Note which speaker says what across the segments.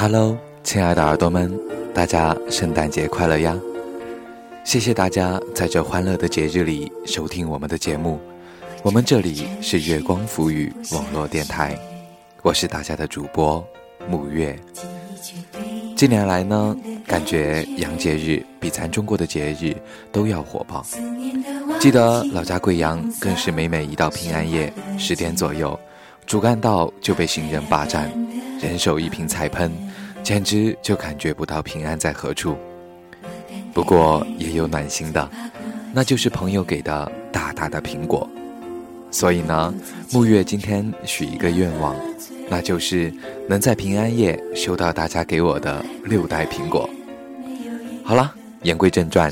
Speaker 1: Hello，亲爱的耳朵们，大家圣诞节快乐呀！谢谢大家在这欢乐的节日里收听我们的节目。我们这里是月光浮语网络电台，我是大家的主播木月。近年来呢，感觉洋节日比咱中国的节日都要火爆。记得老家贵阳，更是每每一到平安夜十点左右，主干道就被行人霸占，人手一瓶彩喷，简直就感觉不到平安在何处。不过也有暖心的，那就是朋友给的大大的苹果。所以呢，木月今天许一个愿望。那就是能在平安夜收到大家给我的六袋苹果。好了，言归正传，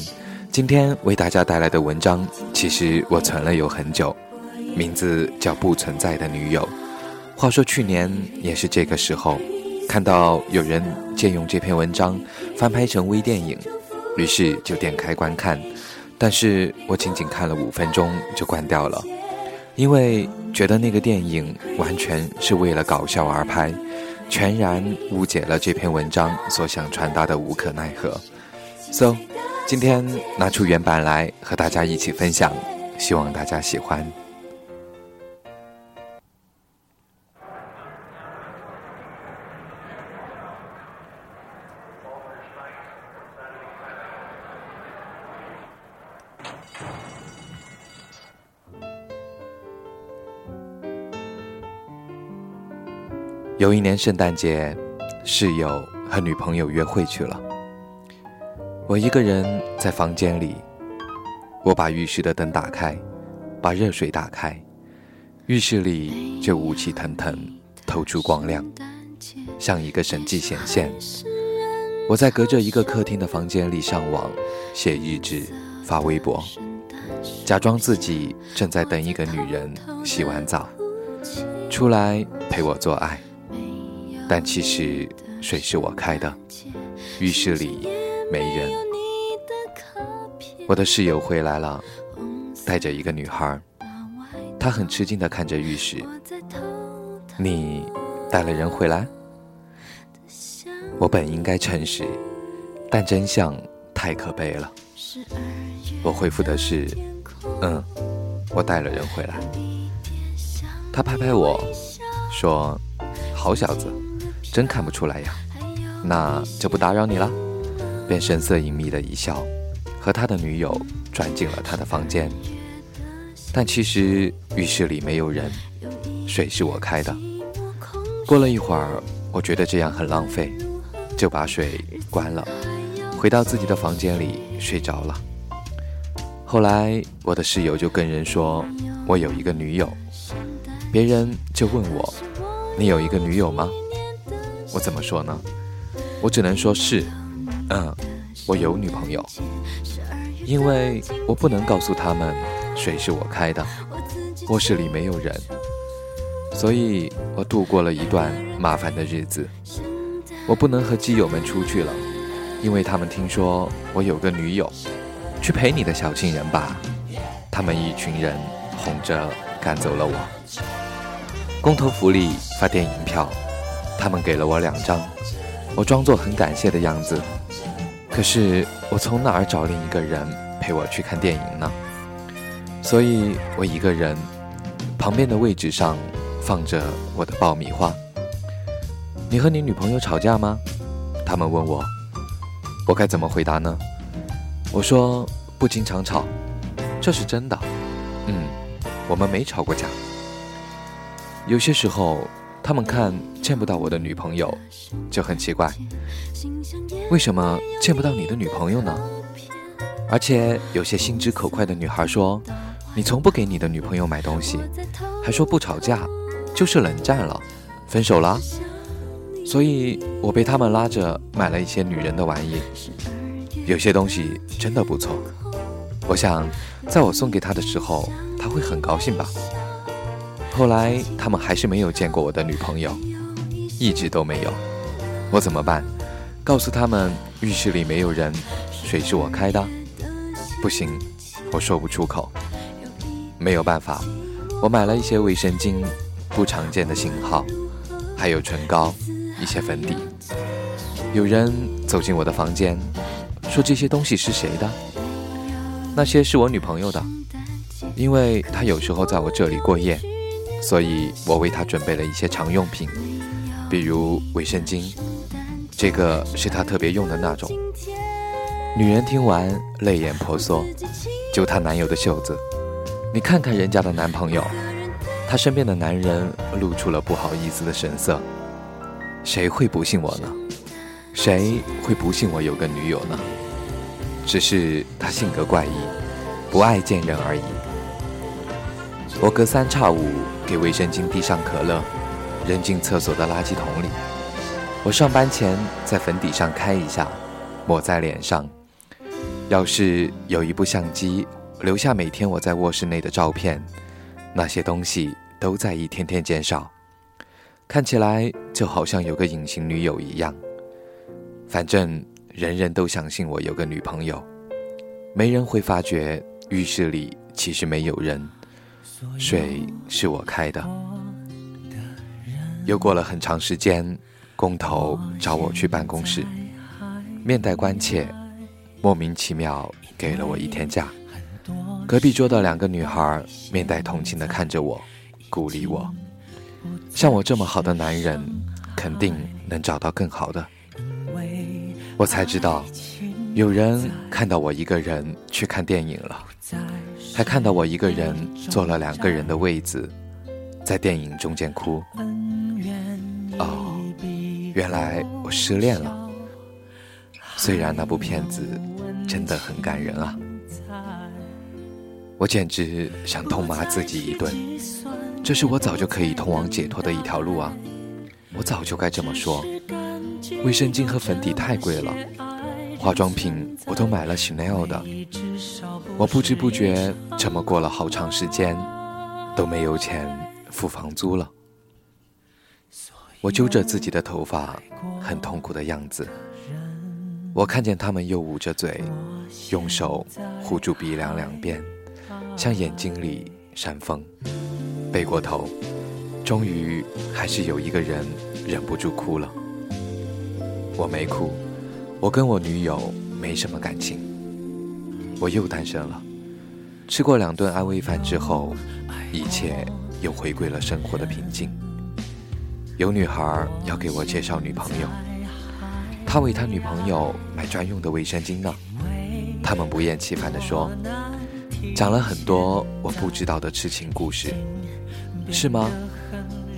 Speaker 1: 今天为大家带来的文章，其实我存了有很久，名字叫《不存在的女友》。话说去年也是这个时候，看到有人借用这篇文章翻拍成微电影，于是就点开观看，但是我仅仅看了五分钟就关掉了。因为觉得那个电影完全是为了搞笑而拍，全然误解了这篇文章所想传达的无可奈何。So，今天拿出原版来和大家一起分享，希望大家喜欢。有一年圣诞节，室友和女朋友约会去了。我一个人在房间里，我把浴室的灯打开，把热水打开，浴室里就雾气腾腾，透出光亮，像一个神迹显现。我在隔着一个客厅的房间里上网、写日志、发微博，假装自己正在等一个女人洗完澡出来陪我做爱。但其实水是我开的，浴室里没人。我的室友回来了，带着一个女孩，她很吃惊地看着浴室。你带了人回来？我本应该诚实，但真相太可悲了。我回复的是：嗯，我带了人回来。他拍拍我说：“好小子。”真看不出来呀，那就不打扰你了。便神色隐秘的一笑，和他的女友转进了他的房间。但其实浴室里没有人，水是我开的。过了一会儿，我觉得这样很浪费，就把水关了，回到自己的房间里睡着了。后来我的室友就跟人说我有一个女友，别人就问我，你有一个女友吗？我怎么说呢？我只能说是，嗯，我有女朋友，因为我不能告诉他们水是我开的，卧室里没有人，所以我度过了一段麻烦的日子。我不能和基友们出去了，因为他们听说我有个女友，去陪你的小情人吧。他们一群人哄着赶走了我。工头福利发电影票。他们给了我两张，我装作很感谢的样子。可是我从哪儿找另一个人陪我去看电影呢？所以我一个人，旁边的位置上放着我的爆米花。你和你女朋友吵架吗？他们问我，我该怎么回答呢？我说不经常吵，这是真的。嗯，我们没吵过架。有些时候。他们看见不到我的女朋友，就很奇怪，为什么见不到你的女朋友呢？而且有些心直口快的女孩说，你从不给你的女朋友买东西，还说不吵架，就是冷战了，分手了。所以我被他们拉着买了一些女人的玩意，有些东西真的不错。我想，在我送给她的时候，她会很高兴吧。后来他们还是没有见过我的女朋友，一直都没有。我怎么办？告诉他们浴室里没有人，水是我开的。不行，我说不出口。没有办法，我买了一些卫生巾，不常见的型号，还有唇膏，一些粉底。有人走进我的房间，说这些东西是谁的？那些是我女朋友的，因为她有时候在我这里过夜，所以我为她准备了一些常用品，比如卫生巾，这个是她特别用的那种。女人听完泪眼婆娑，揪她男友的袖子：“你看看人家的男朋友。”她身边的男人露出了不好意思的神色：“谁会不信我呢？谁会不信我有个女友呢？”只是他性格怪异，不爱见人而已。我隔三差五给卫生巾递上可乐，扔进厕所的垃圾桶里。我上班前在粉底上开一下，抹在脸上。要是有一部相机留下每天我在卧室内的照片，那些东西都在一天天减少，看起来就好像有个隐形女友一样。反正。人人都相信我有个女朋友，没人会发觉浴室里其实没有人，水是我开的。又过了很长时间，工头找我去办公室，面带关切，莫名其妙给了我一天假。隔壁桌的两个女孩面带同情的看着我，鼓励我，像我这么好的男人，肯定能找到更好的。我才知道，有人看到我一个人去看电影了，还看到我一个人坐了两个人的位子，在电影中间哭。哦，原来我失恋了。虽然那部片子真的很感人啊，我简直想痛骂自己一顿。这是我早就可以通往解脱的一条路啊，我早就该这么说。卫生巾和粉底太贵了，化妆品我都买了 Chanel 的。我不知不觉这么过了好长时间，都没有钱付房租了。我揪着自己的头发，很痛苦的样子。我看见他们又捂着嘴，用手护住鼻梁两边，像眼睛里扇风。背过头，终于还是有一个人忍不住哭了。我没哭，我跟我女友没什么感情，我又单身了。吃过两顿安慰饭之后，一切又回归了生活的平静。有女孩要给我介绍女朋友，他为他女朋友买专用的卫生巾呢。他们不厌其烦地说，讲了很多我不知道的痴情故事，是吗？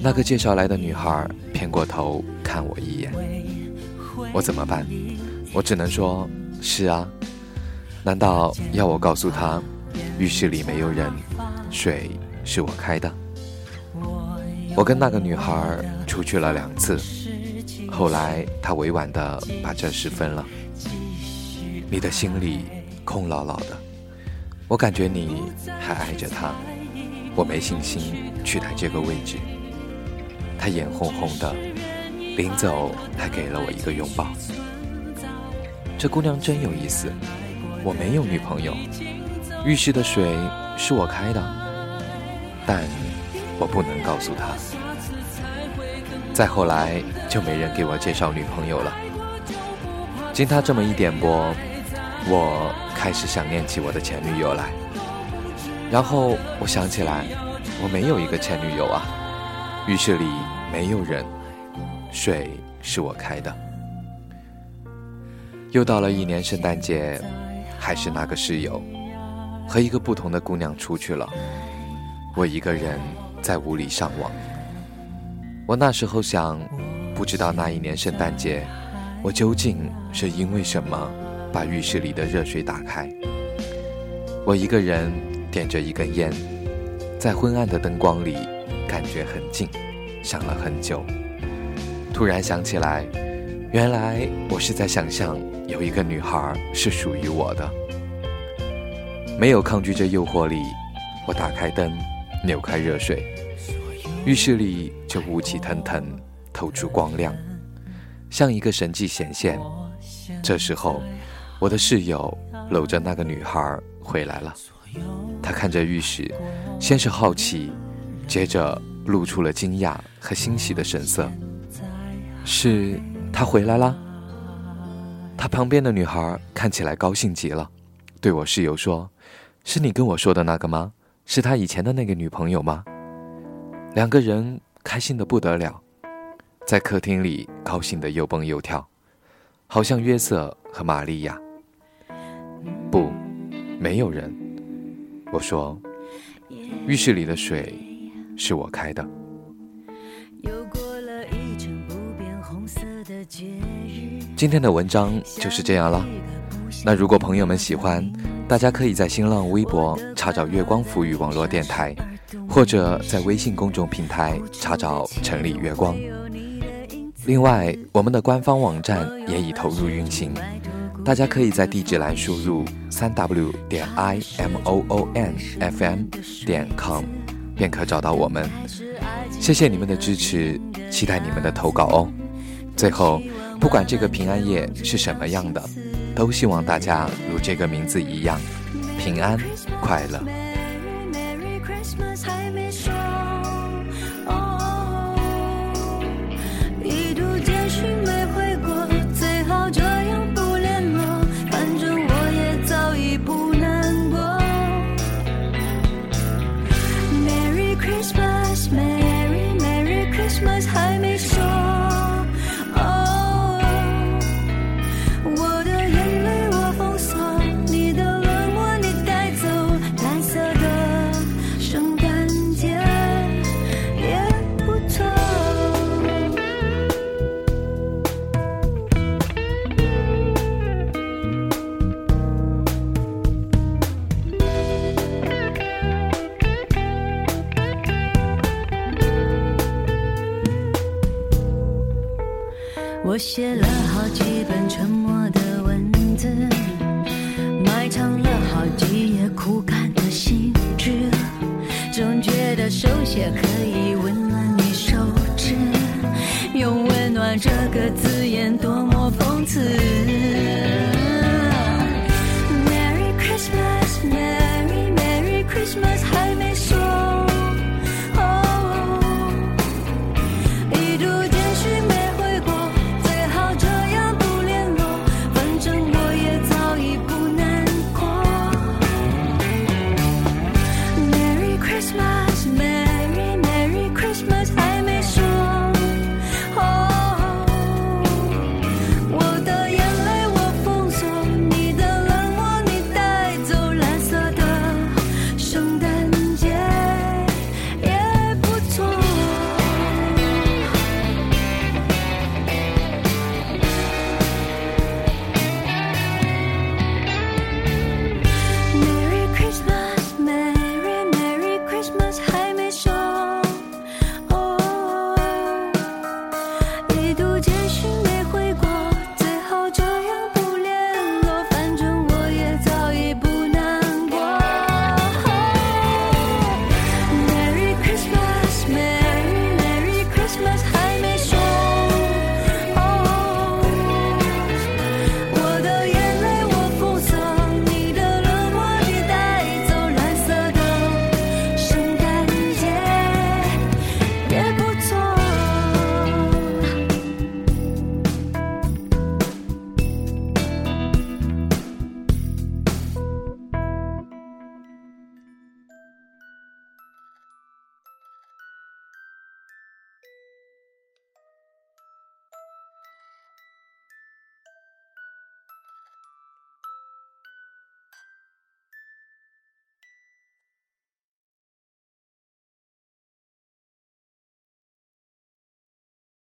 Speaker 1: 那个介绍来的女孩偏过头看我一眼。我怎么办？我只能说，是啊。难道要我告诉他，浴室里没有人，水是我开的？我跟那个女孩出去了两次，后来她委婉的把这事分了。你的心里空落落的，我感觉你还爱着他，我没信心取代这个位置。她眼红红的。临走还给了我一个拥抱。这姑娘真有意思。我没有女朋友，浴室的水是我开的，但我不能告诉她。再后来就没人给我介绍女朋友了。经她这么一点拨，我开始想念起我的前女友来。然后我想起来，我没有一个前女友啊。浴室里没有人。水是我开的。又到了一年圣诞节，还是那个室友，和一个不同的姑娘出去了。我一个人在屋里上网。我那时候想，不知道那一年圣诞节，我究竟是因为什么把浴室里的热水打开。我一个人点着一根烟，在昏暗的灯光里，感觉很静，想了很久。突然想起来，原来我是在想象有一个女孩是属于我的。没有抗拒这诱惑力，我打开灯，扭开热水，浴室里就雾气腾腾，透出光亮，像一个神迹显现。这时候，我的室友搂着那个女孩回来了。他看着浴室，先是好奇，接着露出了惊讶和欣喜的神色。是他回来了，他旁边的女孩看起来高兴极了，对我室友说：“是你跟我说的那个吗？是他以前的那个女朋友吗？”两个人开心的不得了，在客厅里高兴的又蹦又跳，好像约瑟和玛利亚。不，没有人。我说，浴室里的水是我开的。今天的文章就是这样了。那如果朋友们喜欢，大家可以在新浪微博查找“月光浮语网络电台”，或者在微信公众平台查找“城里月光”。另外，我们的官方网站也已投入运行，大家可以在地址栏输入“三 w 点 i m o o n f m 点 com”，便可找到我们。谢谢你们的支持，期待你们的投稿哦。最后。不管这个平安夜是什么样的，都希望大家如这个名字一样，平安快乐。
Speaker 2: 我写了好几本沉默的文字，埋藏了好几页枯干的信纸，总觉得手写可以温暖你手指，用温暖这个字眼多么讽刺。